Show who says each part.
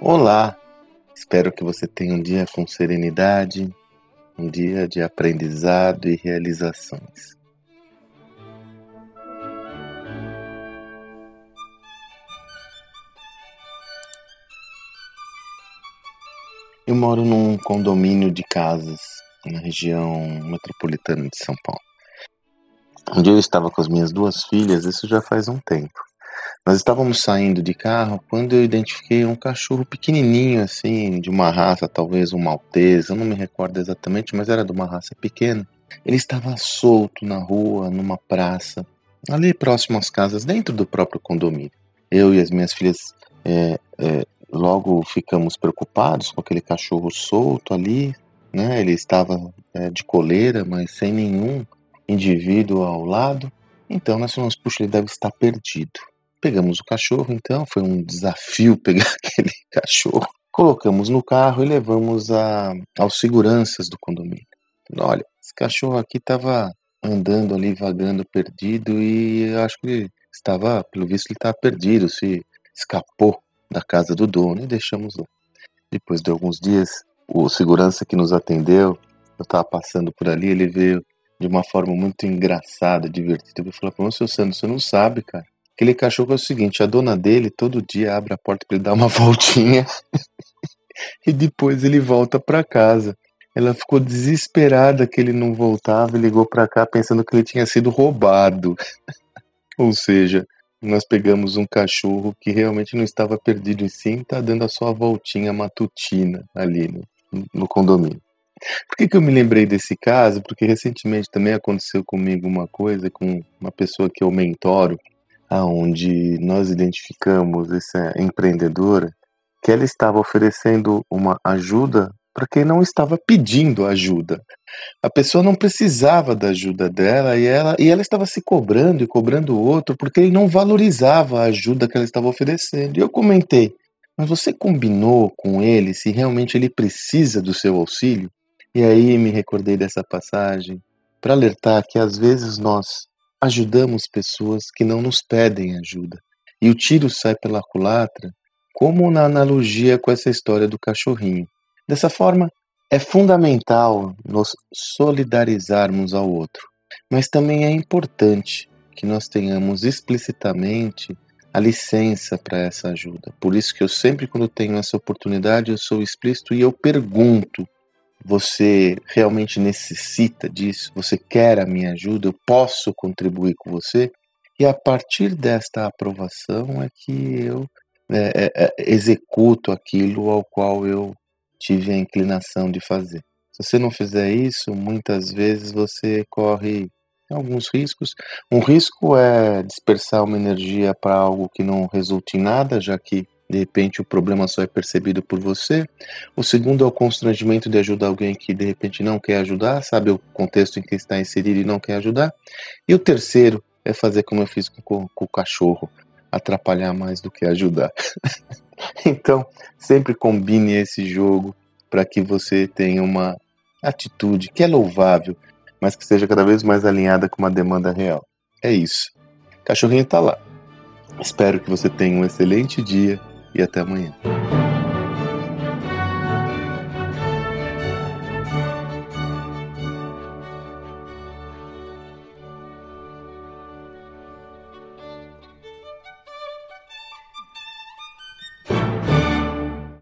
Speaker 1: Olá! Espero que você tenha um dia com serenidade, um dia de aprendizado e realizações. Eu moro num condomínio de casas na região metropolitana de São Paulo. Um dia eu estava com as minhas duas filhas, isso já faz um tempo. Nós estávamos saindo de carro quando eu identifiquei um cachorro pequenininho, assim, de uma raça, talvez um maltese, eu não me recordo exatamente, mas era de uma raça pequena. Ele estava solto na rua, numa praça, ali próximo às casas, dentro do próprio condomínio. Eu e as minhas filhas é, é, Logo ficamos preocupados com aquele cachorro solto ali, né? Ele estava é, de coleira, mas sem nenhum indivíduo ao lado. Então nós falamos, puxa, ele deve estar perdido. Pegamos o cachorro, então foi um desafio pegar aquele cachorro. Colocamos no carro e levamos a, aos seguranças do condomínio. Olha, esse cachorro aqui estava andando ali, vagando, perdido, e acho que estava, pelo visto, ele estava perdido, se escapou da casa do dono e deixamos lá. Depois de alguns dias, o segurança que nos atendeu, eu estava passando por ali, ele veio de uma forma muito engraçada, divertida. Ele falou: Ô, seu Sandro, você não sabe, cara. Aquele cachorro é o seguinte: a dona dele todo dia abre a porta para ele dar uma voltinha e depois ele volta para casa. Ela ficou desesperada que ele não voltava e ligou para cá pensando que ele tinha sido roubado. Ou seja, nós pegamos um cachorro que realmente não estava perdido e sim está dando a sua voltinha matutina ali no, no condomínio. Por que, que eu me lembrei desse caso? Porque recentemente também aconteceu comigo uma coisa com uma pessoa que eu mentoro, aonde nós identificamos essa empreendedora que ela estava oferecendo uma ajuda para quem não estava pedindo ajuda. A pessoa não precisava da ajuda dela e ela, e ela estava se cobrando e cobrando o outro porque ele não valorizava a ajuda que ela estava oferecendo. E eu comentei, mas você combinou com ele se realmente ele precisa do seu auxílio? E aí me recordei dessa passagem para alertar que às vezes nós ajudamos pessoas que não nos pedem ajuda. E o tiro sai pela culatra, como na analogia com essa história do cachorrinho. Dessa forma, é fundamental nos solidarizarmos ao outro, mas também é importante que nós tenhamos explicitamente a licença para essa ajuda. Por isso que eu sempre quando tenho essa oportunidade, eu sou explícito e eu pergunto: você realmente necessita disso? Você quer a minha ajuda? Eu posso contribuir com você? E a partir desta aprovação é que eu é, é, executo aquilo ao qual eu tive a inclinação de fazer. Se você não fizer isso, muitas vezes você corre alguns riscos. Um risco é dispersar uma energia para algo que não resulte em nada, já que de repente o problema só é percebido por você. O segundo é o constrangimento de ajudar alguém que de repente não quer ajudar, sabe o contexto em que está inserido e não quer ajudar. E o terceiro é fazer como eu fiz com, com o cachorro, atrapalhar mais do que ajudar. Então, sempre combine esse jogo para que você tenha uma atitude que é louvável, mas que seja cada vez mais alinhada com uma demanda real. É isso. Cachorrinho está lá. Espero que você tenha um excelente dia e até amanhã.